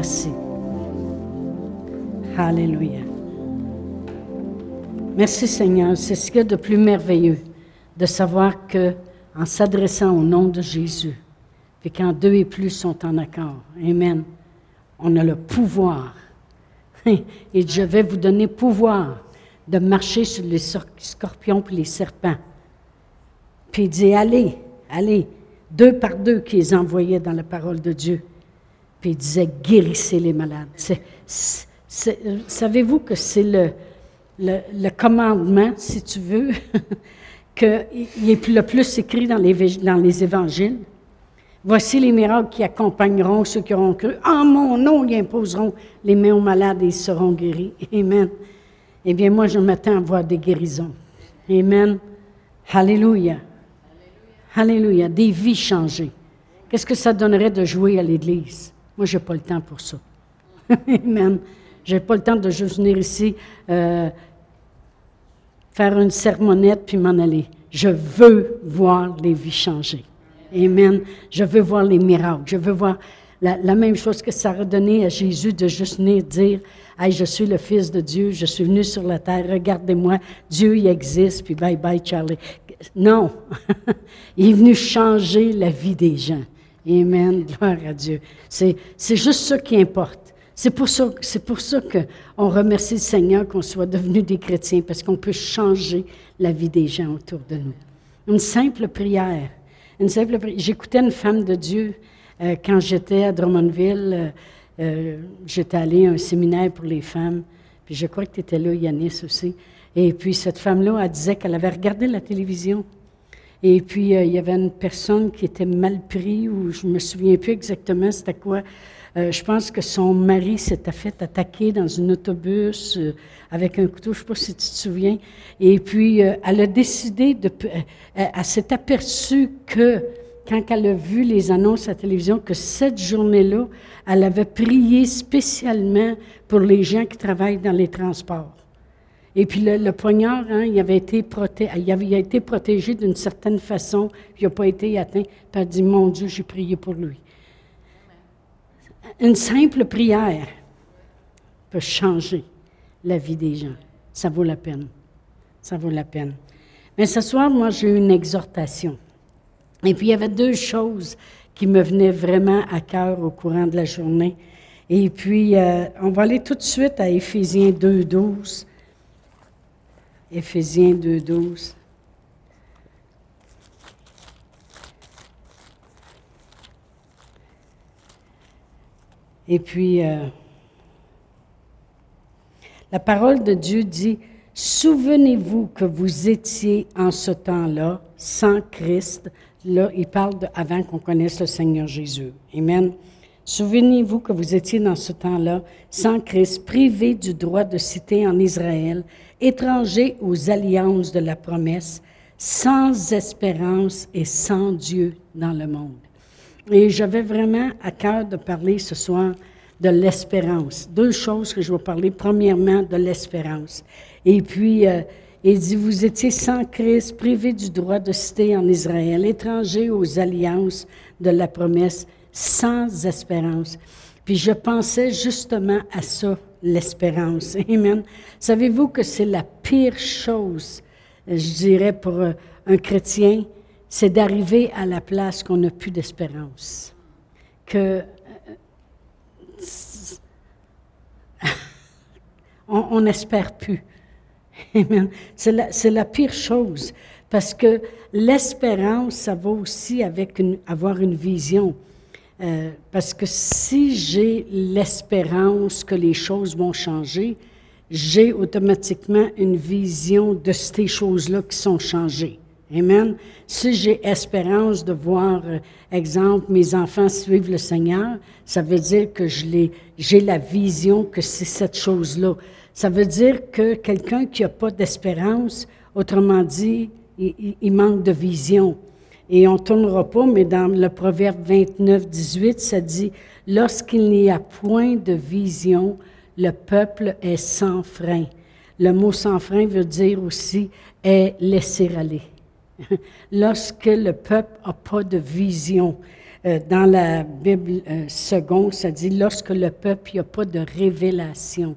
Merci. Alléluia. Merci Seigneur. C'est ce qu'il y a de plus merveilleux de savoir que en s'adressant au nom de Jésus, et quand deux et plus sont en accord, Amen, on a le pouvoir. Et je vais vous donner pouvoir de marcher sur les scorpions et les serpents. Puis il dit, allez, allez, deux par deux qu'ils envoyaient dans la parole de Dieu. Puis il disait, guérissez les malades. Savez-vous que c'est le, commandement, si tu veux, qu'il est le plus écrit dans les, dans les évangiles? Voici les miracles qui accompagneront ceux qui auront cru. En mon nom, ils imposeront les mains aux malades et ils seront guéris. Amen. Eh bien, moi, je m'attends à voir des guérisons. Amen. Alléluia. Alléluia. Des vies changées. Qu'est-ce que ça donnerait de jouer à l'Église? Moi, je n'ai pas le temps pour ça. Amen. Je n'ai pas le temps de juste venir ici, euh, faire une sermonnette puis m'en aller. Je veux voir les vies changées. Amen. Je veux voir les miracles. Je veux voir la, même chose que ça a donné à Jésus de juste venir dire Hey, je suis le Fils de Dieu, je suis venu sur la terre, regardez-moi, Dieu il existe, puis bye bye Charlie. Non, il est venu changer la vie des gens. Amen, gloire à Dieu. C'est, juste ça qui importe. C'est pour ça, ça qu'on remercie le Seigneur qu'on soit devenus des chrétiens, parce qu'on peut changer la vie des gens autour de nous. Une simple prière J'écoutais une femme de Dieu euh, quand j'étais à Drummondville. Euh, euh, j'étais allée à un séminaire pour les femmes. Puis je crois que tu étais là, Yanis aussi. Et puis cette femme-là, elle disait qu'elle avait regardé la télévision. Et puis il y avait une personne qui était mal prise, ou je me souviens plus exactement c'était quoi. je pense que son mari s'était fait attaquer dans un autobus avec un couteau, je ne sais pas si tu te souviens. Et puis, euh, elle a décidé de... Euh, elle, s'est aperçue que, quand elle a vu les annonces à la télévision, que cette journée-là, elle avait prié spécialement pour les gens qui travaillent dans les transports. Et puis le, poignard, hein, il, avait été avait été protégé d'une certaine façon, il n'a pas été atteint. Puis elle a dit, mon Dieu, j'ai prié pour lui. Une simple prière peut changer la vie des gens. Ça vaut la peine. Ça vaut la peine. Mais ce soir, moi, j'ai eu une exhortation. Et puis, il y avait deux choses qui me venaient vraiment à cœur au courant de la journée. Et puis, euh, on va aller tout de suite à Éphésiens 2.12. Éphésiens 2.12. Et puis, euh, la parole de Dieu dit, Souvenez-vous que vous étiez en ce temps-là sans Christ. Là, il parle de avant qu'on connaisse le Seigneur Jésus. Amen. Souvenez-vous que vous étiez dans ce temps-là sans Christ, privés du droit de citer en Israël, étrangers aux alliances de la promesse, sans espérance et sans Dieu dans le monde. Et j'avais vraiment à cœur de parler ce soir de l'espérance. Deux choses que je vais parler. Premièrement, de l'espérance. Et puis, euh, il dit, vous étiez sans Christ, privés du droit de citer en Israël, étrangers aux alliances de la promesse, sans espérance. Puis je pensais justement à ça, l'espérance. Amen. Savez-vous que c'est la pire chose, je dirais, pour euh, un chrétien, c'est d'arriver à la place qu'on n'a plus d'espérance. Que on n'espère plus. C'est la, la, pire chose, parce que l'espérance, ça va aussi avec avoir une vision. Euh, parce que si j'ai l'espérance que les choses vont changer, j'ai automatiquement une vision de ces choses-là qui sont changées. Amen. Si j'ai espérance de voir, euh, exemple, mes enfants suivre le Seigneur, ça veut dire que j'ai la vision que c'est cette chose-là. Ça veut dire que quelqu'un qui n'a pas d'espérance, autrement dit, il, manque de vision. Et on ne tournera pas, mais dans le Proverbe 29, 18, ça dit Lorsqu'il n'y a point de vision, le peuple est sans frein. Le mot sans frein veut dire aussi est laisser aller. Lorsque le peuple n'a pas de vision, euh, dans la Bible euh, seconde, ça dit lorsque le peuple, il n'y a pas de révélation,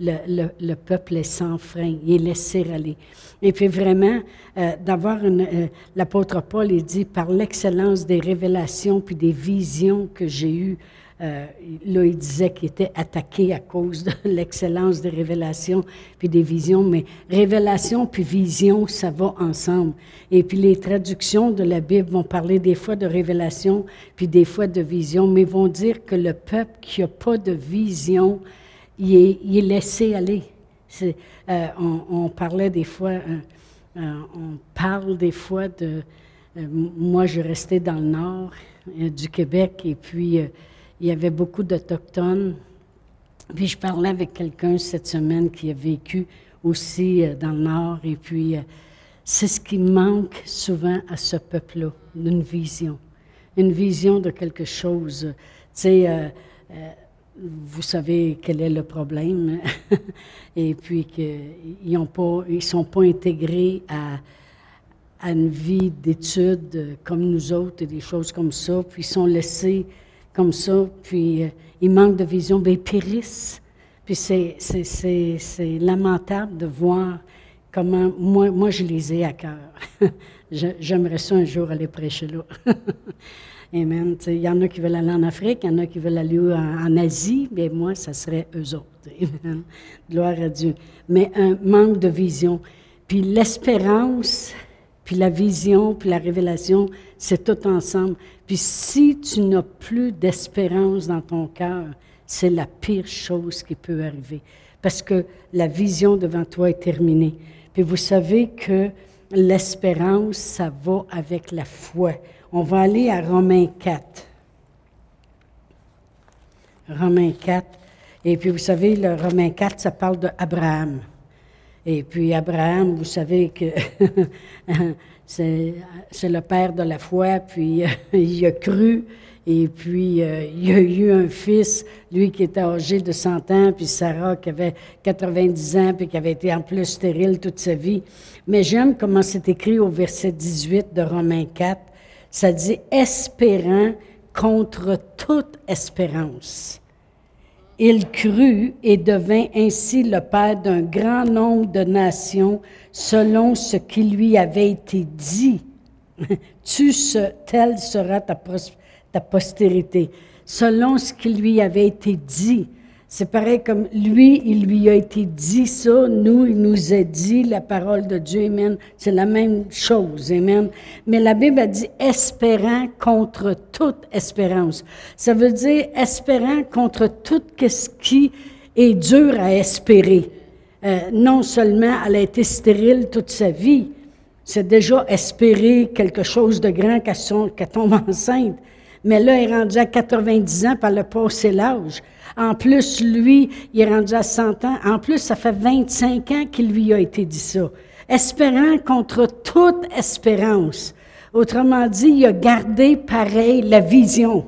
le, le, peuple est sans frein, il est laissé aller. Et puis vraiment, euh, d'avoir une... L'apôtre Paul, il dit, par l'excellence des révélations puis des visions que j'ai eues, euh, là, il disait qu'il était attaqué à cause de l'excellence des révélations puis des visions, mais révélation puis vision, ça va ensemble. Et puis les traductions de la Bible vont parler des fois de révélation puis des fois de vision, mais vont dire que le peuple qui n'a pas de vision, il est, laissé aller. Euh, on, parlait des fois, euh, on parle des fois de... moi, je restais dans le nord du Québec et puis il y avait beaucoup d'Autochtones. Puis je parlais avec quelqu'un cette semaine qui a vécu aussi euh, dans le Nord. Et puis, euh, c'est ce qui manque souvent à ce peuple-là, d'une vision. Une vision de quelque chose. Tu sais, euh, vous savez quel est le problème. et puis qu'ils ne sont pas intégrés à, une vie d'études comme nous autres et des choses comme ça. Puis ils sont laissés comme ça, puis euh, ils manquent de vision, bien, ils périssent. Puis c'est, lamentable de voir comment, moi, moi je les ai à cœur. J'aimerais ça un jour aller prêcher là. Il y en a qui veulent aller en Afrique, il y en a qui veulent aller en, Asie, mais moi, ça serait eux autres. Gloire à Dieu. Mais un manque de vision. Puis l'espérance, puis la vision, puis la révélation, c'est tout ensemble. Puis si tu n'as plus d'espérance dans ton cœur, c'est la pire chose qui peut arriver. Parce que la vision devant toi est terminée. Puis vous savez que l'espérance, ça va avec la foi. On va aller à Romains 4. Romains 4. Et puis vous savez, le Romains 4, ça parle d'Abraham. Et puis Abraham, vous savez que c'est, le père de la foi, puis il a cru, et puis euh, il a eu un fils, lui qui était âgé de 100 ans, puis Sarah qui avait 90 ans, puis qui avait été en plus stérile toute sa vie. Mais j'aime comment c'est écrit au verset 18 de Romains 4. Ça dit espérant contre toute espérance. Il crut et devint ainsi le père d'un grand nombre de nations selon ce qui lui avait été dit. telle sera ta postérité. Selon ce qui lui avait été dit. C'est pareil comme lui, il lui a été dit ça, nous, il nous a dit la parole de Dieu, Amen. C'est la même chose, Amen. Mais la Bible a dit espérant contre toute espérance. Ça veut dire espérant contre tout ce qui est dur à espérer. Euh, non seulement elle a été stérile toute sa vie, c'est déjà espérer quelque chose de grand qu'elle tombe enceinte. Mais là, elle est rendue à 90 ans, par le passé l'âge. En plus, lui, il est rendu à 100 ans. En plus, ça fait 25 ans qu'il lui a été dit ça. Espérant contre toute espérance. Autrement dit, il a gardé pareil la vision.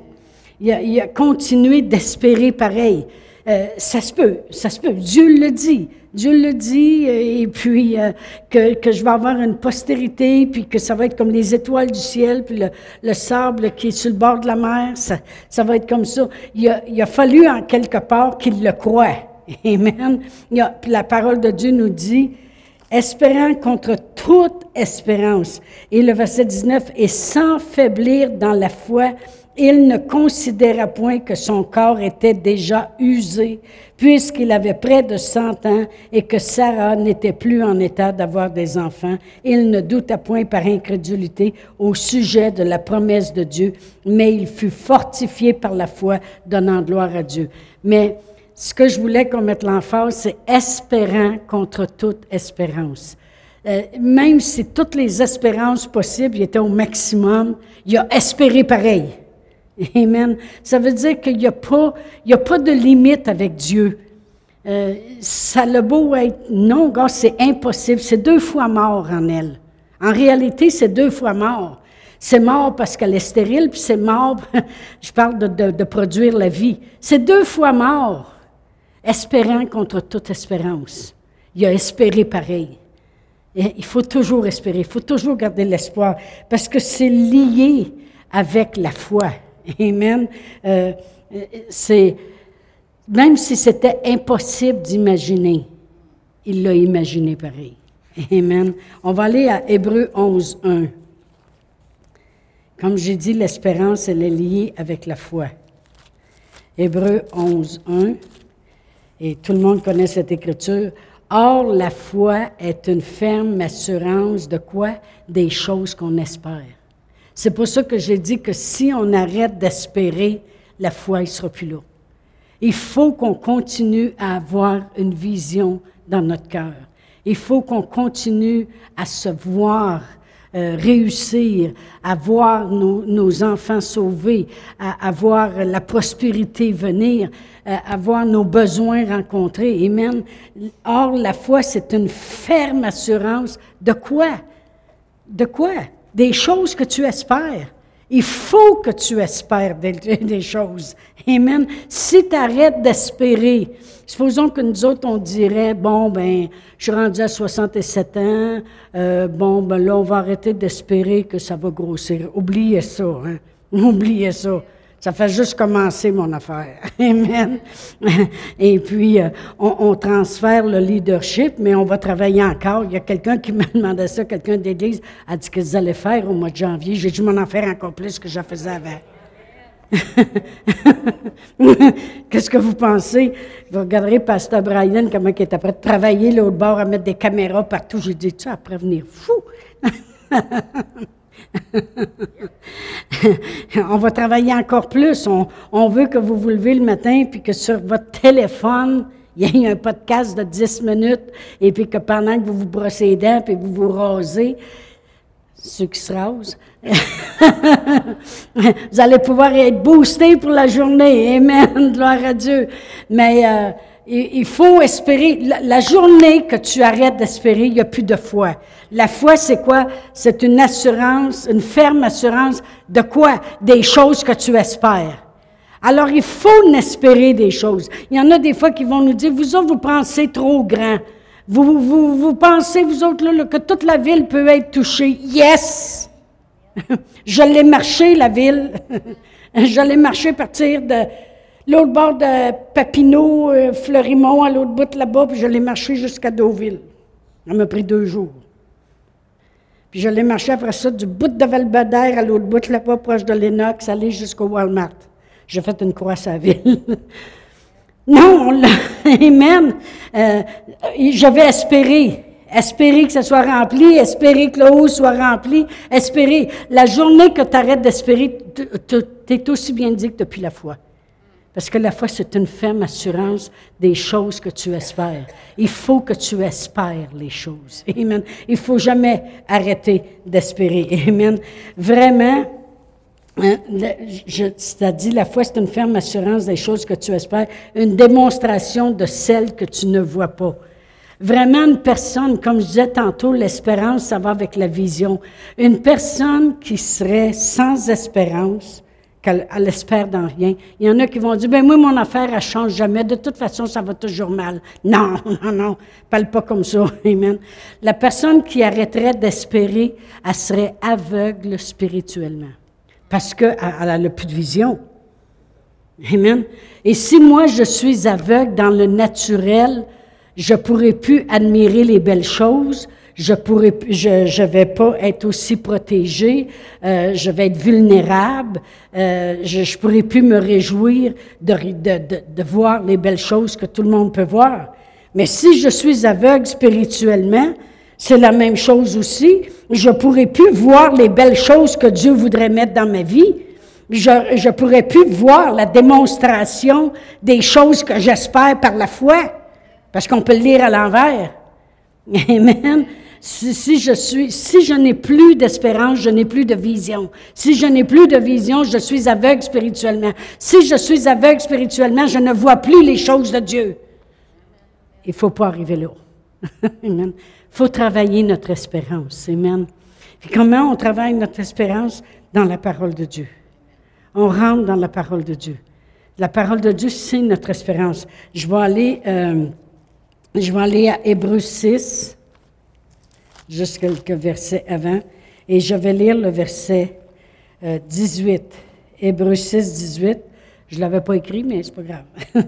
Il il a continué d'espérer pareil. Euh, ça se peut, ça se peut. Dieu le dit. Dieu le dit, euh, et puis euh, que, que, je vais avoir une postérité, puis que ça va être comme les étoiles du ciel, puis le, le sable qui est sur le bord de la mer, ça, ça va être comme ça. Il a, il a fallu en quelque part qu'il le croie. Amen. Il a, puis la parole de Dieu nous dit, espérant contre toute espérance. Et le verset 19, et sans faiblir dans la foi, il ne considéra point que son corps était déjà usé, puisqu'il avait près de cent ans et que Sarah n'était plus en état d'avoir des enfants. Il ne douta point par incrédulité au sujet de la promesse de Dieu, mais il fut fortifié par la foi, donnant gloire à Dieu. Mais ce que je voulais qu'on mette l'emphase, c'est espérant contre toute espérance. Euh, même si toutes les espérances possibles étaient au maximum, il a espéré pareil. Amen. Ça veut dire qu'il n'y a, pas, a pas de limite avec Dieu. Euh, ça le beau être, non, gars, c'est impossible. C'est deux fois mort en elle. En réalité, c'est deux fois mort. C'est mort parce qu'elle est stérile, puis c'est mort, je parle de, de, produire la vie. C'est deux fois mort, espérant contre toute espérance. Il a espéré pareil. Il faut toujours espérer, il faut toujours garder l'espoir, parce que c'est lié avec la foi. Amen. Euh, même si c'était impossible d'imaginer, il l'a imaginé pareil. Amen. On va aller à Hébreu 11, 1. Comme j'ai dit, l'espérance, elle est liée avec la foi. Hébreu 11, 1. Et tout le monde connaît cette écriture. Or, la foi est une ferme assurance de quoi? Des choses qu'on espère. C'est pour ça que j'ai dit que si on arrête d'espérer, la foi ne sera plus là. Il faut qu'on continue à avoir une vision dans notre cœur. Il faut qu'on continue à se voir euh, réussir, à voir nos, enfants sauvés, à, voir la prospérité venir, euh, à, voir nos besoins rencontrés. Amen. Or, la foi, c'est une ferme assurance de quoi? De quoi? Des choses que tu espères. Il faut que tu espères des, choses. Amen. Si tu arrêtes d'espérer, supposons que nous autres, on dirait, bon, ben, je suis rendu à 67 ans, euh, bon, ben là, on va arrêter d'espérer que ça va grossir. Oubliez ça, hein. Oubliez ça. Ça fait juste commencer mon affaire. Amen. Et puis, euh, on, transfère le leadership, mais on va travailler encore. Il y a quelqu'un qui me demandait ça, quelqu'un d'église, a dit que allaient faire au mois de janvier. J'ai dû m'en en faire encore plus que je faisais avant. Qu'est-ce que vous pensez? Vous regarderez Pasteur Brian, comment il est après de travailler l'autre bord à mettre des caméras partout. J'ai dit, tu vas prévenir fou. on va travailler encore plus. On, veut que vous vous levez le matin puis que sur votre téléphone, il y ait un podcast de 10 minutes et puis que pendant que vous vous brossez les dents puis vous vous rasez, ceux qui se rasent, vous allez pouvoir être boosté pour la journée. Amen. Gloire à Dieu. Mais euh, il faut espérer. La, journée que tu arrêtes d'espérer, il n'y a plus de foi. La foi, c'est quoi? C'est une assurance, une ferme assurance de quoi? Des choses que tu espères. Alors, il faut espérer des choses. Il y en a des fois qui vont nous dire, vous autres, vous pensez trop grand. Vous, vous, vous pensez, vous autres, là, que toute la ville peut être touchée. Yes! Je l'ai marché, la ville. Je l'ai marché partir de l'autre bord de Papineau, euh, Fleurimont, à l'autre bout là-bas, puis je l'ai marché jusqu'à Deauville. Ça m'a pris deux jours. Puis je l'ai marché après ça du bout de Valbadère à l'autre bout là-bas, proche de Lennox, aller jusqu'au Walmart. J'ai fait une croix à ville. non, Amen. Euh, J'avais espéré. Espérer que ça soit rempli, espérer que le haut soit rempli, espérer. La journée que tu arrêtes d'espérer, tu aussi bien dit que depuis la foi. Parce que la foi, c'est une ferme assurance des choses que tu espères. Il faut que tu espères les choses. Amen. Il faut jamais arrêter d'espérer. Amen. Vraiment, hein, je, dit, la foi, c'est une ferme assurance des choses que tu espères, une démonstration de celles que tu ne vois pas. Vraiment, une personne, comme je disais tantôt, l'espérance, ça va avec la vision. Une personne qui serait sans espérance, qu'elle espère dans rien. Il y en a qui vont dire, ben moi, mon affaire, elle change jamais. De toute façon, ça va toujours mal. Non, non, non, parle pas comme ça. Amen. La personne qui arrêterait d'espérer, elle serait aveugle spirituellement. Parce qu'elle n'a plus de vision. Amen. Et si moi, je suis aveugle dans le naturel, je pourrais plus admirer les belles choses, je pourrais, vais pas être aussi protégé, euh, je vais être vulnérable, euh, je, je pourrais plus me réjouir de, voir les belles choses que tout le monde peut voir. Mais si je suis aveugle spirituellement, c'est la même chose aussi. Je pourrais plus voir les belles choses que Dieu voudrait mettre dans ma vie. Je, je pourrais plus voir la démonstration des choses que j'espère par la foi, parce qu'on peut le lire à l'envers. Amen. Si, je suis, si je n'ai plus d'espérance, je n'ai plus de vision. Si je n'ai plus de vision, je suis aveugle spirituellement. Si je suis aveugle spirituellement, je ne vois plus les choses de Dieu. Il faut pas arriver là. Amen. Faut travailler notre espérance. Amen. Comment on travaille notre espérance? Dans la parole de Dieu. On rentre dans la parole de Dieu. La parole de Dieu, c'est notre espérance. Je vais aller, euh, je vais aller à Hébreu 6 juste quelques versets avant, et je vais lire le verset 18. Euh, Hébreux 6, 18. Je ne l'avais pas écrit, mais c'est pas grave.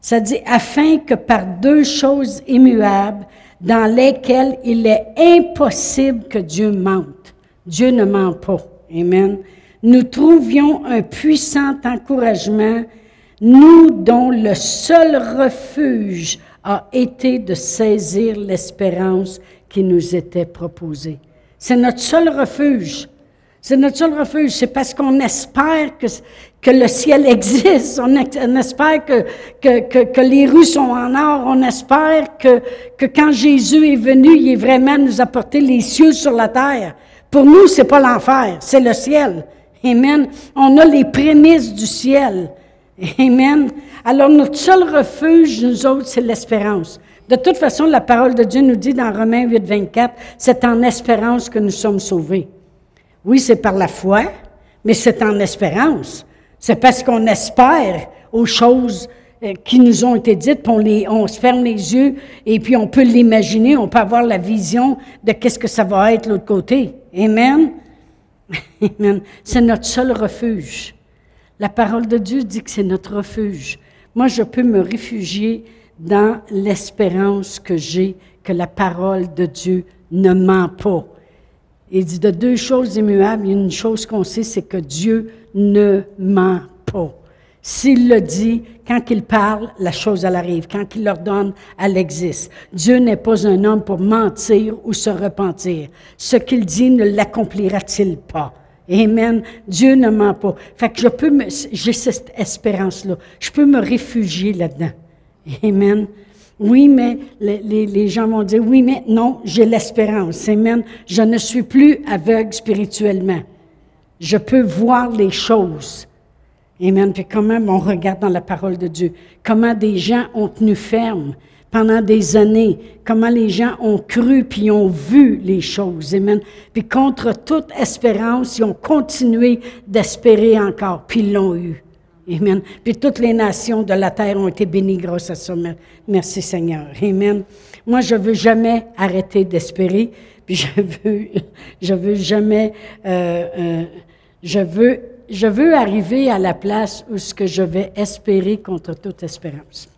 Ça dit, afin que par deux choses immuables, dans lesquelles il est impossible que Dieu mente. Dieu ne ment pas. Amen. Nous trouvions un puissant encouragement, nous dont le seul refuge a été de saisir l'espérance qui nous était proposée. C'est notre seul refuge. C'est notre seul refuge. C'est parce qu'on espère que, que le ciel existe. On, espère que, que, que, les rues sont en or. On espère que, que quand Jésus est venu, il est vraiment nous apporter les cieux sur la terre. Pour nous, c'est pas l'enfer, c'est le ciel. Amen. On a les prémices du ciel. Amen. Alors, notre seul refuge, nous autres, c'est l'espérance. De toute façon, la parole de Dieu nous dit dans Romains 8, 24, c'est en espérance que nous sommes sauvés. Oui, c'est par la foi, mais c'est en espérance. C'est parce qu'on espère aux choses euh, qui nous ont été dites, les, on se ferme les yeux et puis on peut l'imaginer, on peut avoir la vision de qu'est-ce que ça va être l'autre côté. Amen? Amen. C'est notre seul refuge. La parole de Dieu dit que c'est notre refuge. Moi, je peux me réfugier dans l'espérance que j'ai que la parole de Dieu ne ment pas. Il dit de deux choses immuables, une chose qu'on sait, c'est que Dieu ne ment pas. S'il le dit, quand il parle, la chose, elle arrive. Quand il l'ordonne, elle existe. Dieu n'est pas un homme pour mentir ou se repentir. Ce qu'il dit ne l'accomplira-t-il pas? Amen. Dieu ne ment pas. Fait que je peux j'ai cette espérance-là. Je peux me réfugier là-dedans. Amen. Oui, mais les, gens vont dire, oui, mais non, j'ai l'espérance. Amen. Je ne suis plus aveugle spirituellement. Je peux voir les choses. Amen. Puis comment on regarde dans la parole de Dieu, comment des gens ont tenu ferme pendant des années, comment les gens ont cru puis ont vu les choses? Amen. Puis contre toute espérance, ils ont continué d'espérer encore, puis ils l'ont eu. Amen. Puis toutes les nations de la terre ont été bénies grâce à ça. Merci Seigneur. Amen. Moi, je veux jamais arrêter d'espérer. Puis je veux, je veux jamais, euh, euh, je veux, je veux arriver à la place où ce que je vais espérer contre toute espérance.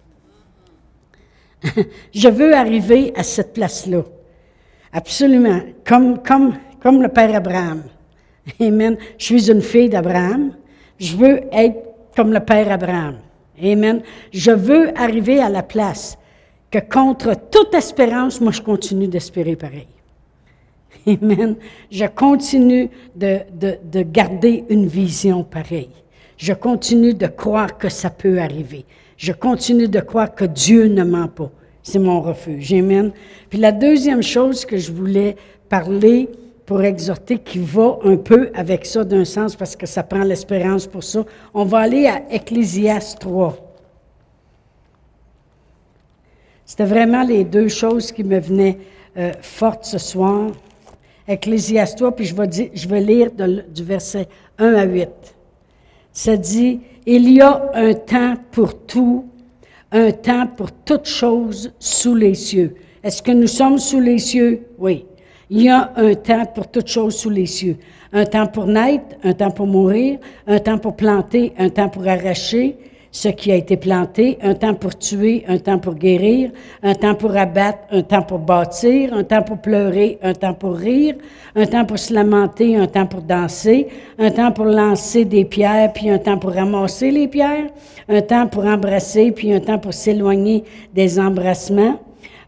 je veux arriver à cette place-là. Absolument. Comme, comme, comme le Père Abraham. Amen. Je suis une fille d'Abraham. Je veux être comme le Père Abraham. Amen. Je veux arriver à la place que contre toute espérance, moi, je continue d'espérer pareil. Amen. Je continue de, de, de, garder une vision pareille. Je continue de croire que ça peut arriver. Je continue de croire que Dieu ne ment pas. C'est mon refuge. Amen. Puis la deuxième chose que je voulais parler, pour exhorter qui va un peu avec ça d'un sens parce que ça prend l'espérance pour ça. On va aller à Ecclésiaste 3. C'était vraiment les deux choses qui me venaient euh, fortes ce soir. Ecclésiaste 3, puis je vais, dire, je vais lire du verset 1 à 8. Ça dit, il y a un temps pour tout, un temps pour toute chose sous les cieux. Est-ce que nous sommes sous les cieux? Oui. Il y a un temps pour toute chose sous les cieux. Un temps pour naître, un temps pour mourir, un temps pour planter, un temps pour arracher ce qui a été planté, un temps pour tuer, un temps pour guérir, un temps pour abattre, un temps pour bâtir, un temps pour pleurer, un temps pour rire, un temps pour se lamenter, un temps pour danser, un temps pour lancer des pierres, puis un temps pour ramasser les pierres, un temps pour embrasser, puis un temps pour s'éloigner des embrassements,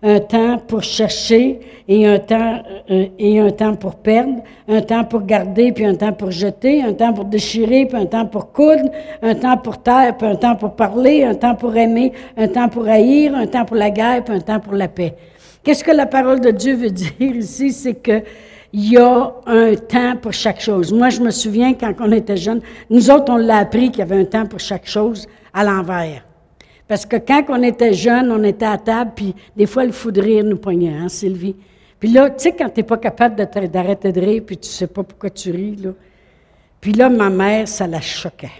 un temps pour chercher et un temps, euh, et un temps pour perdre, un temps pour garder, puis un temps pour jeter, un temps pour déchirer, puis un temps pour coudre, un temps pour taire, puis un temps pour parler, un temps pour aimer, un temps pour haïr, un temps pour la guerre, puis un temps pour la paix. Qu'est-ce que la parole de Dieu veut dire ici? C'est que il y a un temps pour chaque chose. Moi, je me souviens quand on était jeunes, nous autres, on l'a appris qu'il y avait un temps pour chaque chose à l'envers. Parce que quand on était jeune, on était à table, puis des fois, le fou de rire nous poignait, hein, Sylvie? Puis là, tu sais, quand tu n'es pas capable d'arrêter de rire, puis tu ne sais pas pourquoi tu ris, là. Puis là, ma mère, ça la choquait.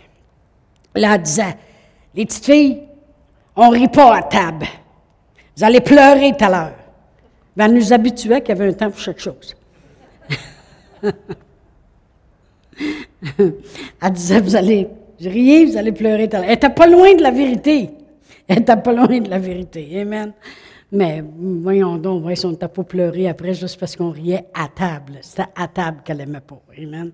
Là, elle disait, les petites filles, on rit pas à table. Vous allez pleurer tout à l'heure. Ben, elle nous habituait qu'il y avait un temps pour chaque chose. elle disait, vous allez rier, vous allez pleurer. Elle n'était pas loin de la vérité. Elle n'était pas loin de la vérité. Amen. Mais voyons donc, voyons si on n'était pas pleuré après juste parce qu'on riait à table. C'était à table qu'elle aimait pas. Amen.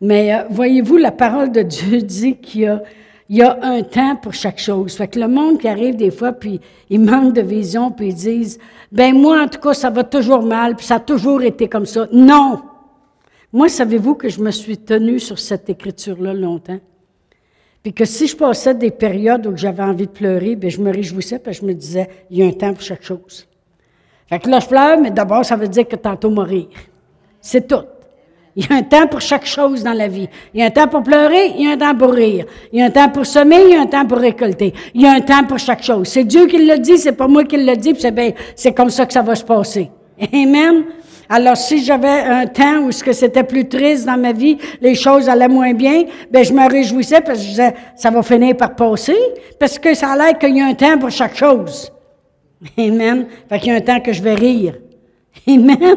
Mais euh, voyez-vous, la parole de Dieu dit qu'il y a, il y a un temps pour chaque chose. Fait que le monde qui arrive des fois, puis ils manquent de vision, puis ils disent, ben moi, en tout cas, ça va toujours mal, puis ça a toujours été comme ça. Non! Moi, savez-vous que je me suis tenue sur cette écriture-là longtemps? Puis que si je passais des périodes où j'avais envie de pleurer, bien, je me réjouissais parce que je me disais, il y a un temps pour chaque chose. Fait que là, je pleure, mais d'abord, ça veut dire que tantôt mourir. C'est tout. Il y a un temps pour chaque chose dans la vie. Il y a un temps pour pleurer, il y a un temps pour rire. Il y a un temps pour semer, il y a un temps pour récolter. Il y a un temps pour chaque chose. C'est Dieu qui le dit, c'est pas moi qui le dit, puis c'est, c'est comme ça que ça va se passer. Amen. Alors, si j'avais un temps où ce que c'était plus triste dans ma vie, les choses allaient moins bien, ben je me réjouissais parce que je disais, ça va finir par passer, parce que ça a l'air qu'il y a un temps pour chaque chose. Amen. Fait qu'il y a un temps que je vais rire. Amen.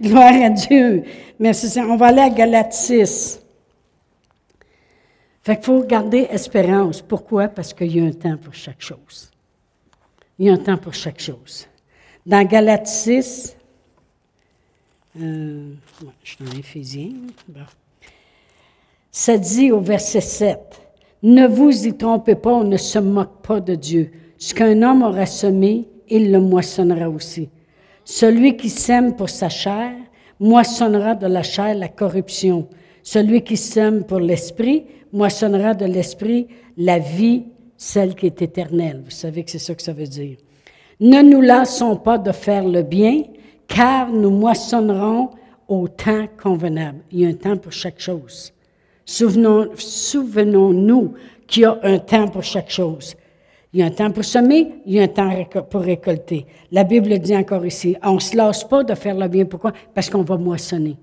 Gloire à Dieu. Merci. On va aller à Galates 6. Fait qu'il faut garder espérance. Pourquoi? Parce qu'il y a un temps pour chaque chose. Il y a un temps pour chaque chose. Dans Galates 6, euh, je suis dans. Ça dit au verset 7, Ne vous y trompez pas, on ne se moque pas de Dieu. Ce qu'un homme aura semé, il le moissonnera aussi. Celui qui sème pour sa chair, moissonnera de la chair la corruption. Celui qui sème pour l'esprit, moissonnera de l'esprit la vie, celle qui est éternelle. Vous savez que c'est ça que ça veut dire. Ne nous lassons pas de faire le bien, car nous moissonnerons au temps convenable. Il y a un temps pour chaque chose. Souvenons-nous qu'il y a un temps pour chaque chose. Il y a un temps pour semer, il y a un temps pour récolter. La Bible dit encore ici, on ne se lasse pas de faire le bien. Pourquoi? Parce qu'on va moissonner.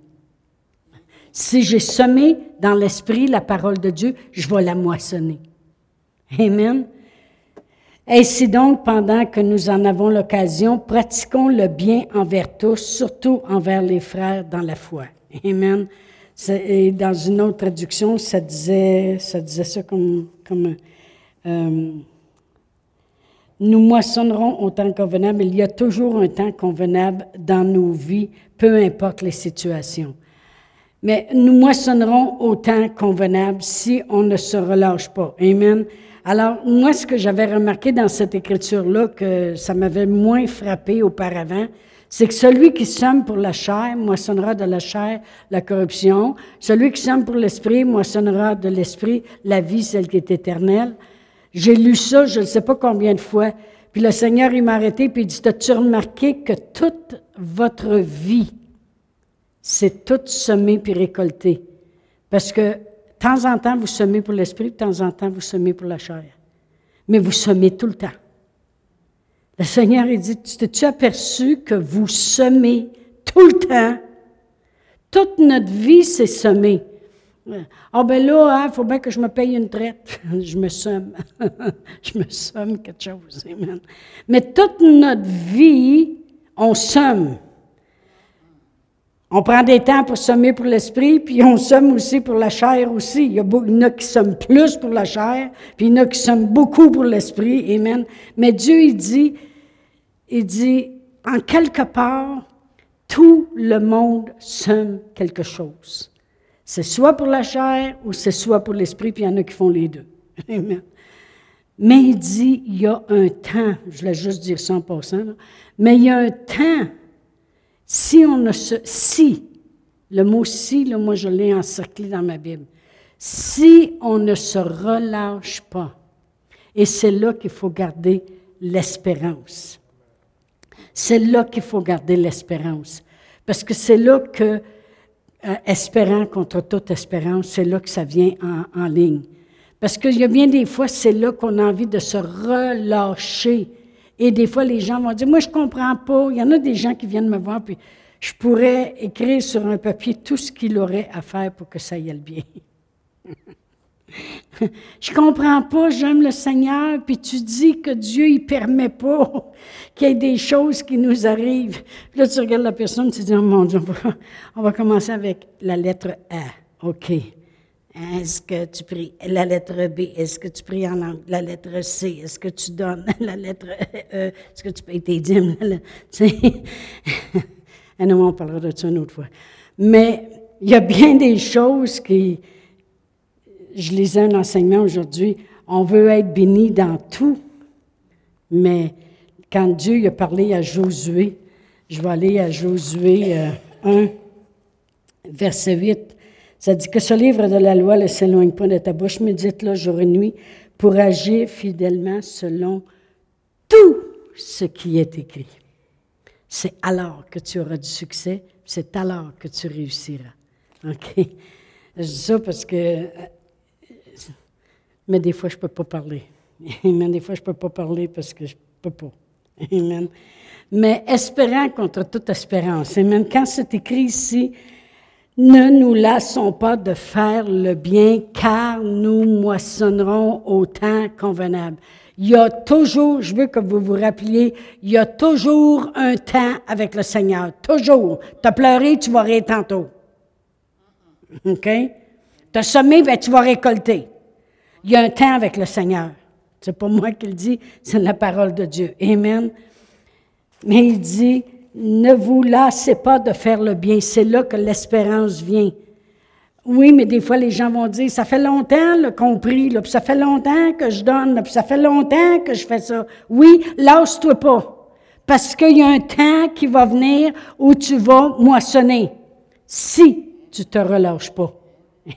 Si j'ai semé dans l'esprit la parole de Dieu, je vais la moissonner. Amen. Ainsi donc, pendant que nous en avons l'occasion, pratiquons le bien envers tous, surtout envers les frères dans la foi. Amen. Et dans une autre traduction, ça disait ça, disait ça comme, comme euh, nous moissonnerons au temps convenable. Il y a toujours un temps convenable dans nos vies, peu importe les situations. Mais nous moissonnerons au temps convenable si on ne se relâche pas. Amen. Alors, moi, ce que j'avais remarqué dans cette écriture-là, que ça m'avait moins frappé auparavant, c'est que celui qui somme pour la chair moissonnera de la chair la corruption. Celui qui somme pour l'esprit moissonnera de l'esprit la vie, celle qui est éternelle. J'ai lu ça, je ne sais pas combien de fois. Puis le Seigneur, il m'a arrêté, puis il dit, as-tu remarqué que toute votre vie, c'est tout semé puis récolté? Parce que de temps en temps, vous semez pour l'esprit, de temps en temps, vous semez pour la chair. Mais vous semez tout le temps. Le Seigneur, il dit, tu t'es-tu aperçu que vous semez tout le temps? Toute notre vie, c'est semer. Ah ben là, il hein, faut bien que je me paye une traite. je me somme. je me somme quelque chose. Mais toute notre vie, on somme. On prend des temps pour semer pour l'esprit, puis on somme aussi pour la chair aussi. Il y, a beaucoup, il en a qui somment plus pour la chair, puis il y en a qui somment beaucoup pour l'esprit. Amen. Mais Dieu, il dit, il dit, en quelque part, tout le monde somme quelque chose. C'est soit pour la chair ou c'est soit pour l'esprit, puis il y en a qui font les deux. Amen. Mais il dit, il y a un temps, je voulais juste dire ça en passant, mais il y a un temps si on ne se. Si, le mot si, là, moi je l'ai encerclé dans ma Bible. Si on ne se relâche pas, et c'est là qu'il faut garder l'espérance. C'est là qu'il faut garder l'espérance. Parce que c'est là que, euh, espérant contre toute espérance, c'est là que ça vient en, en ligne. Parce qu'il y a bien des fois, c'est là qu'on a envie de se relâcher et des fois, les gens vont dire, moi, je comprends pas. Il y en a des gens qui viennent me voir, puis je pourrais écrire sur un papier tout ce qu'il aurait à faire pour que ça y aille bien. je comprends pas, j'aime le Seigneur, puis tu dis que Dieu, il permet pas qu'il y ait des choses qui nous arrivent. Puis là, tu regardes la personne, tu dis, oh mon Dieu, on va, commencer avec la lettre A. OK. Est-ce que tu pries la lettre B? Est-ce que tu pries en langue? La lettre C? Est-ce que tu donnes la lettre E? Est-ce que tu payes tes dîmes? Tu sais, on parlera de ça une autre fois. Mais il y a bien des choses qui. Je lisais un enseignement aujourd'hui. On veut être béni dans tout, mais quand Dieu a parlé à Josué, je vais aller à Josué 1, euh, verset 8. Ça dit que ce livre de la loi ne s'éloigne pas de ta bouche, médite-le jour et nuit pour agir fidèlement selon tout ce qui est écrit. C'est alors que tu auras du succès, c'est alors que tu réussiras. OK? Je dis ça parce que. Euh, mais des fois, je ne peux pas parler. Amen. Des fois, je ne peux pas parler parce que je ne peux pas. Amen. Mais espérant contre toute espérance. Amen. Quand c'est écrit ici, ne nous lassons pas de faire le bien, car nous moissonnerons au temps convenable. Il y a toujours, je veux que vous vous rappeliez, il y a toujours un temps avec le Seigneur. Toujours. Tu as pleuré, tu vas rire tantôt. OK? Tu as semé, ben, tu vas récolter. Il y a un temps avec le Seigneur. C'est pas moi qui le dis, c'est la parole de Dieu. Amen. Mais il dit, ne vous lassez pas de faire le bien. C'est là que l'espérance vient. Oui, mais des fois, les gens vont dire, ça fait longtemps le compris, là, puis ça fait longtemps que je donne, puis ça fait longtemps que je fais ça. Oui, lâche-toi pas. Parce qu'il y a un temps qui va venir où tu vas moissonner. Si tu te relâches pas.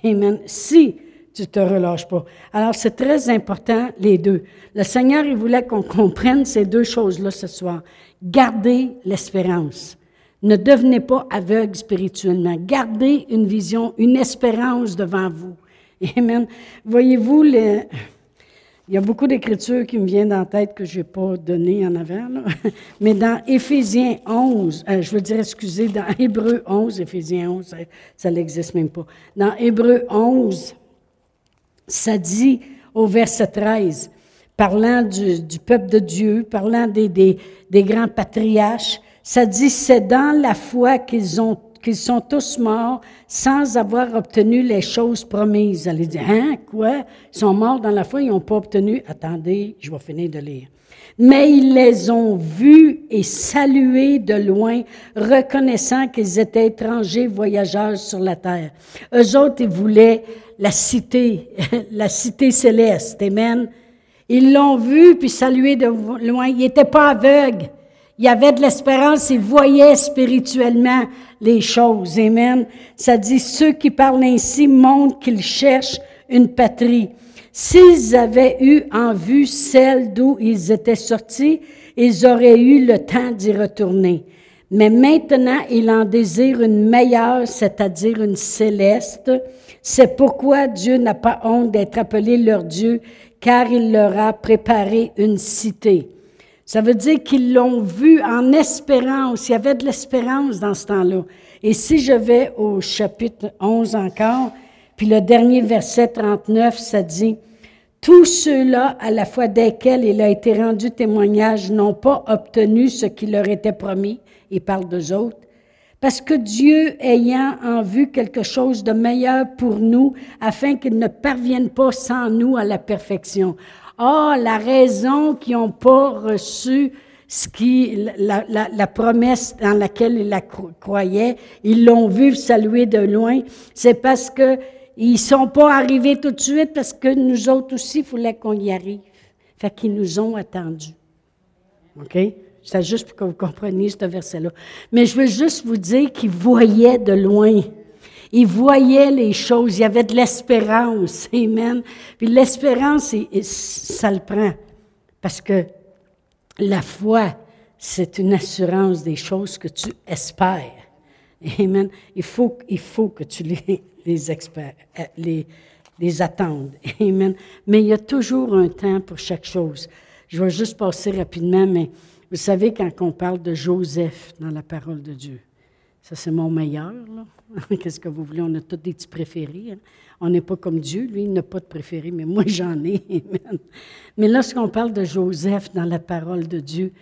Amen. Si tu te relâches pas. Alors, c'est très important, les deux. Le Seigneur, il voulait qu'on comprenne ces deux choses-là ce soir. Gardez l'espérance. Ne devenez pas aveugle spirituellement. Gardez une vision, une espérance devant vous. Amen. Voyez-vous, il y a beaucoup d'écritures qui me viennent en tête que je n'ai pas données en avant, mais dans Éphésiens 11, euh, je veux dire, excusez, dans Hébreu 11, Éphésiens 11, ça, n'existe même pas. Dans Hébreu 11, ça dit au verset 13, parlant du, peuple de Dieu, parlant des, des, des grands patriarches, ça dit, c'est dans la foi qu'ils ont qu'ils sont tous morts sans avoir obtenu les choses promises. Elle dit, hein, quoi? Ils sont morts dans la foi, ils n'ont pas obtenu. Attendez, je vais finir de lire. Mais ils les ont vus et salués de loin, reconnaissant qu'ils étaient étrangers voyageurs sur la terre. Eux autres, ils voulaient la cité, la cité céleste. Amen. Ils l'ont vu puis salué de loin. Ils n'étaient pas aveugles. Il y avait de l'espérance, ils voyaient spirituellement les choses. Amen. Ça dit, ceux qui parlent ainsi montrent qu'ils cherchent une patrie. S'ils avaient eu en vue celle d'où ils étaient sortis, ils auraient eu le temps d'y retourner. Mais maintenant, ils en désirent une meilleure, c'est-à-dire une céleste. C'est pourquoi Dieu n'a pas honte d'être appelé leur Dieu, car il leur a préparé une cité. Ça veut dire qu'ils l'ont vu en espérance. Il y avait de l'espérance dans ce temps-là. Et si je vais au chapitre 11 encore, puis le dernier verset 39, ça dit, Tous ceux-là, à la fois desquels il a été rendu témoignage, n'ont pas obtenu ce qui leur était promis. Il parle d'eux autres. Parce que Dieu, ayant en vue quelque chose de meilleur pour nous, afin qu'ils ne parviennent pas sans nous à la perfection. Ah, la raison qu'ils n'ont pas reçu ce qui, la, promesse dans laquelle ils la croyaient, ils l'ont vu saluer de loin, c'est parce que ils sont pas arrivés tout de suite parce que nous autres aussi, il fallait qu'on y arrive. Fait qu'ils nous ont attendus. OK? C'est juste pour que vous compreniez ce verset-là. Mais je veux juste vous dire qu'ils voyaient de loin. Il voyait les choses, il y avait de l'espérance. Amen. Puis l'espérance, ça le prend. Parce que la foi, c'est une assurance des choses que tu espères. Amen. Il faut, il faut que tu les, euh, les, les attendes. Amen. Mais il y a toujours un temps pour chaque chose. Je vais juste passer rapidement, mais vous savez, quand on parle de Joseph dans la parole de Dieu, ça, c'est mon meilleur. Qu'est-ce que vous voulez? On a tous des petits préférés. Hein. On n'est pas comme Dieu. Lui, il n'a pas de préférés, mais moi, j'en ai. mais lorsqu'on parle de Joseph dans la parole de Dieu,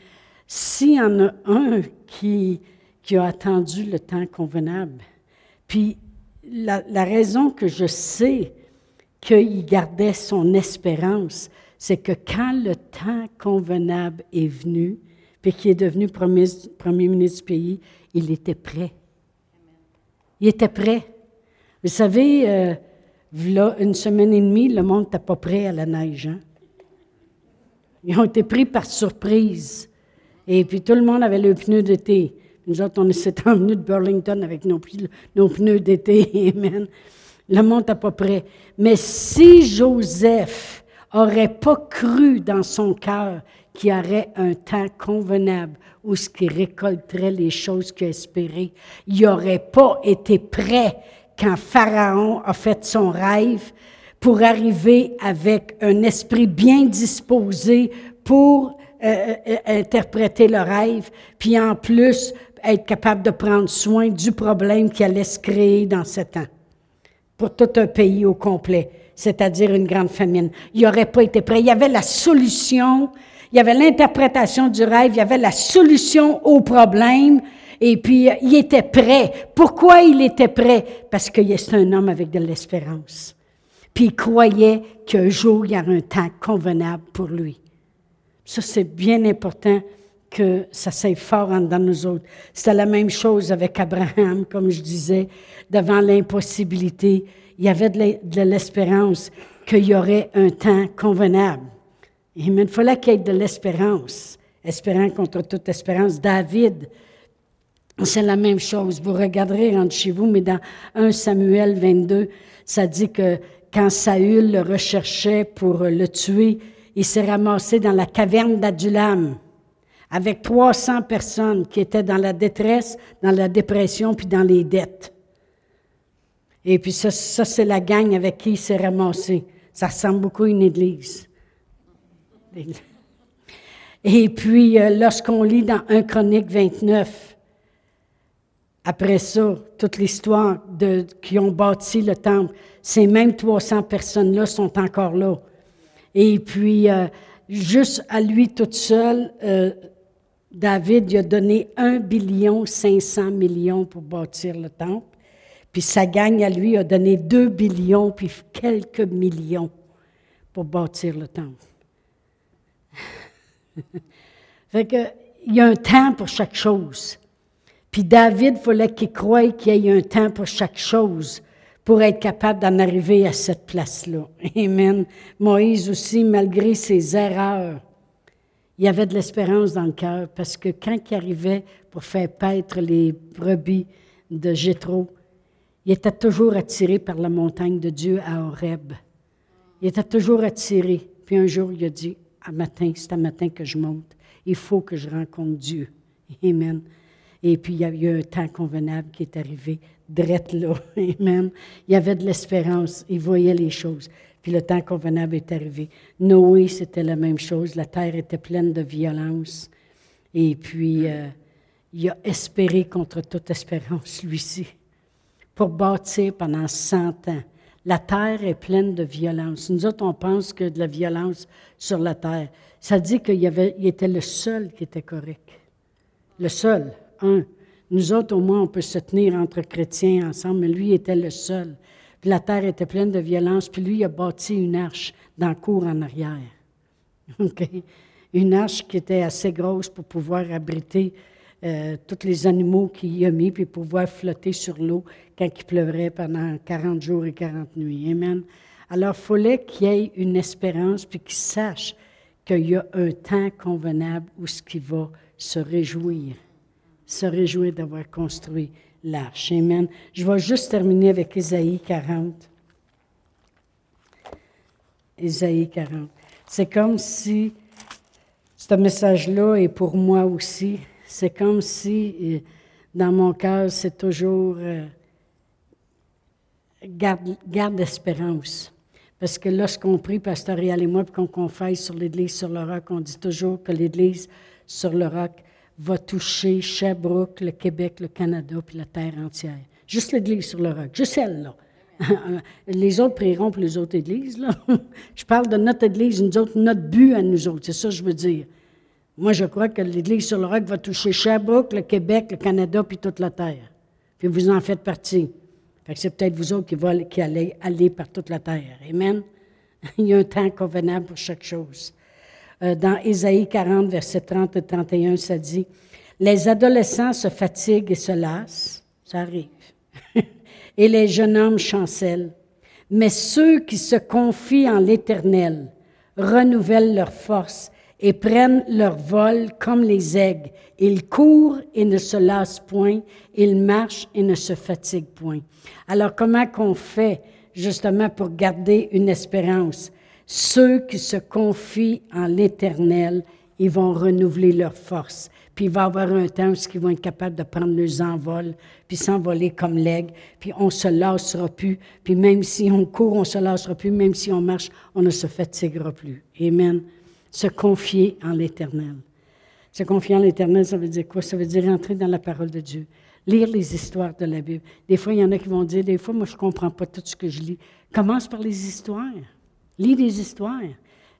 s'il y en a un qui, qui a attendu le temps convenable, puis la, la raison que je sais qu'il gardait son espérance, c'est que quand le temps convenable est venu, puis qu'il est devenu premier, premier ministre du pays, il était prêt. Il était prêt. Vous savez, euh, une semaine et demie, le monde n'était pas prêt à la neige. Hein? Ils ont été pris par surprise. Et puis tout le monde avait le pneu d'été. Nous autres, on s'est emmenés de Burlington avec nos, nos pneus d'été. Amen. Le monde n'était pas prêt. Mais si Joseph n'aurait pas cru dans son cœur qu'il y aurait un temps convenable où ce qui récolterait les choses qu'il espérait, il n'aurait pas été prêt quand Pharaon a fait son rêve pour arriver avec un esprit bien disposé pour euh, euh, interpréter le rêve, puis en plus être capable de prendre soin du problème qui allait se créer dans ce temps pour tout un pays au complet, c'est-à-dire une grande famine. Il n'aurait pas été prêt. Il y avait la solution, il y avait l'interprétation du rêve, il y avait la solution au problème, et puis il était prêt. Pourquoi il était prêt? Parce que c'est un homme avec de l'espérance. Puis il croyait qu'un jour, il y aurait un temps convenable pour lui. Ça, c'est bien important que ça s'aille fort dans nous autres. C'était la même chose avec Abraham, comme je disais, devant l'impossibilité. Il y avait de l'espérance qu'il y aurait un temps convenable. Et il fallait qu'il y ait de l'espérance, espérant contre toute espérance. David, c'est la même chose. Vous regarderez entre chez vous, mais dans 1 Samuel 22, ça dit que quand Saül le recherchait pour le tuer, il s'est ramassé dans la caverne d'Adulam avec 300 personnes qui étaient dans la détresse, dans la dépression, puis dans les dettes. Et puis ça, ça c'est la gang avec qui il s'est ramassé. Ça ressemble beaucoup à une église. Et puis, euh, lorsqu'on lit dans 1 Chronique 29, après ça, toute l'histoire de, qui ont bâti le temple, ces mêmes 300 personnes-là sont encore là. Et puis, euh, juste à lui toute seule, euh, David il a donné 1 billion 500 millions pour bâtir le temple. Puis sa gagne à lui a donné 2 billions puis quelques millions pour bâtir le temple. Fait que, il y a un temps pour chaque chose. Puis David voulait qu'il croie qu'il y ait un temps pour chaque chose pour être capable d'en arriver à cette place-là. Amen. Moïse aussi, malgré ses erreurs, il y avait de l'espérance dans le cœur parce que quand il arrivait pour faire paître les brebis de Jétro, il était toujours attiré par la montagne de Dieu à Horeb. Il était toujours attiré. Puis un jour, il a dit, à matin, c'est à matin que je monte. Il faut que je rencontre Dieu. Amen. Et puis, il y a eu un temps convenable qui est arrivé, drette là. Amen. Il y avait de l'espérance. Il voyait les choses. Puis le temps convenable est arrivé. Noé, c'était la même chose. La terre était pleine de violence. Et puis, euh, il a espéré contre toute espérance, lui-ci, pour bâtir pendant 100 ans. La terre est pleine de violence. Nous autres, on pense que de la violence sur la terre. Ça dit qu'il était le seul qui était correct. Le seul, un. Nous autres, au moins, on peut se tenir entre chrétiens ensemble, mais lui était le seul la terre était pleine de violence, puis lui, a bâti une arche dans le cour en arrière. Une arche qui était assez grosse pour pouvoir abriter euh, tous les animaux qu'il y a mis, puis pouvoir flotter sur l'eau quand il pleurait pendant 40 jours et 40 nuits. Amen. Alors, il fallait qu'il y ait une espérance, puis qu'il sache qu'il y a un temps convenable où ce qui va se réjouir, se réjouir d'avoir construit l'arche. Amen. Je vais juste terminer avec Isaïe 40. Isaïe 40. C'est comme si ce message-là est pour moi aussi. C'est comme si euh, dans mon cœur, c'est toujours euh, garde, garde espérance. Parce que lorsqu'on prie, Pasteur Réal et moi, puis qu'on confesse sur l'Église sur le roc, on dit toujours que l'Église sur le roc, va toucher Sherbrooke, le Québec, le Canada, puis la terre entière. Juste l'Église sur le roc, juste celle-là. les autres prieront pour les autres églises. Là. je parle de notre Église, nous autres, notre but à nous autres, c'est ça que je veux dire. Moi, je crois que l'Église sur le roc va toucher Sherbrooke, le Québec, le Canada, puis toute la terre. Puis vous en faites partie. c'est peut-être vous autres qui, qui allez aller par toute la terre. Amen. Il y a un temps convenable pour chaque chose. Euh, dans Ésaïe 40, versets 30 et 31, ça dit Les adolescents se fatiguent et se lassent. Ça arrive. et les jeunes hommes chancellent. Mais ceux qui se confient en l'Éternel renouvellent leur force et prennent leur vol comme les aigles. Ils courent et ne se lassent point, ils marchent et ne se fatiguent point. Alors comment qu'on fait justement pour garder une espérance? Ceux qui se confient en l'Éternel, ils vont renouveler leur force. Puis il va y avoir un temps où ils vont être capables de prendre leurs envols, puis s'envoler comme l'aigle, puis on se lassera plus. Puis même si on court, on se lassera plus. Même si on marche, on ne se fatiguera plus. Amen se confier en l'Éternel. Se confier en l'Éternel, ça veut dire quoi? Ça veut dire entrer dans la parole de Dieu. Lire les histoires de la Bible. Des fois, il y en a qui vont dire, des fois, moi, je ne comprends pas tout ce que je lis. Commence par les histoires. Lis les histoires.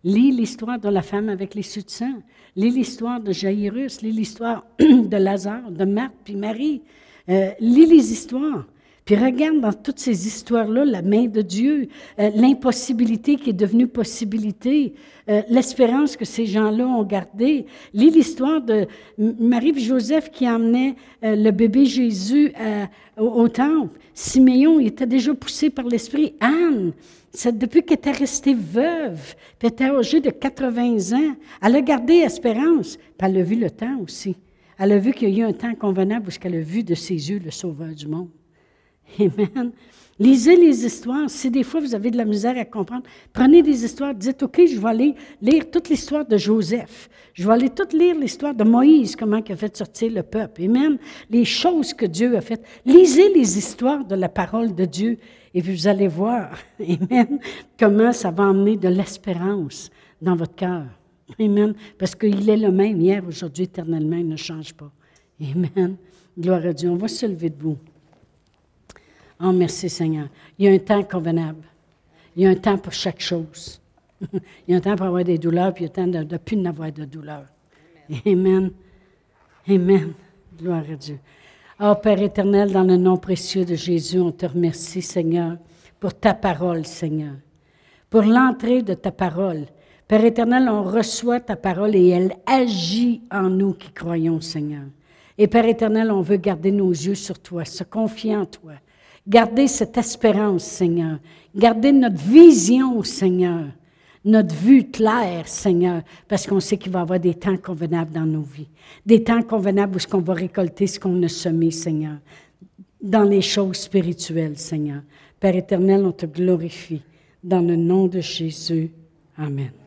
Lis l'histoire de la femme avec les suits de sang. Lis l'histoire de Jairus. Lis l'histoire de Lazare, de Marthe, puis Marie. Euh, lis les histoires. Puis regarde dans toutes ces histoires-là la main de Dieu, euh, l'impossibilité qui est devenue possibilité, euh, l'espérance que ces gens-là ont gardée. Lis l'histoire de Marie et Joseph qui emmenaient euh, le bébé Jésus au, temple. Siméon, il était déjà poussé par l'Esprit. Anne, depuis qu'elle était restée veuve, puis elle était âgée de 80 ans, elle a gardé espérance, puis elle a vu le temps aussi. Elle a vu qu'il y a eu un temps convenable parce qu'elle a vu de ses yeux le Sauveur du monde. Amen. Lisez les histoires. Si des fois vous avez de la misère à comprendre, prenez des histoires. Dites, OK, je vais aller lire toute l'histoire de Joseph. Je vais aller toute lire l'histoire de Moïse, comment il a fait sortir le peuple. Amen. Les choses que Dieu a faites. Lisez les histoires de la parole de Dieu et vous allez voir, Amen, comment ça va emmener de l'espérance dans votre cœur. Amen. Parce qu'il est le même hier, aujourd'hui, éternellement, il ne change pas. Amen. Gloire à Dieu. On va se lever debout. Oh, merci Seigneur. Il y a un temps convenable. Il y a un temps pour chaque chose. Il y a un temps pour avoir des douleurs, puis il y a un temps de ne plus n'avoir de douleurs. Amen. Amen. Gloire à Dieu. Oh Père éternel, dans le nom précieux de Jésus, on te remercie, Seigneur, pour ta parole, Seigneur, pour l'entrée de ta parole. Père éternel, on reçoit ta parole et elle agit en nous qui croyons, Seigneur. Et Père éternel, on veut garder nos yeux sur toi, se confier en toi, Gardez cette espérance, Seigneur. Gardez notre vision, Seigneur. Notre vue claire, Seigneur, parce qu'on sait qu'il va y avoir des temps convenables dans nos vies. Des temps convenables où ce qu'on va récolter ce qu'on a semé, Seigneur. Dans les choses spirituelles, Seigneur. Père éternel, on te glorifie. Dans le nom de Jésus. Amen.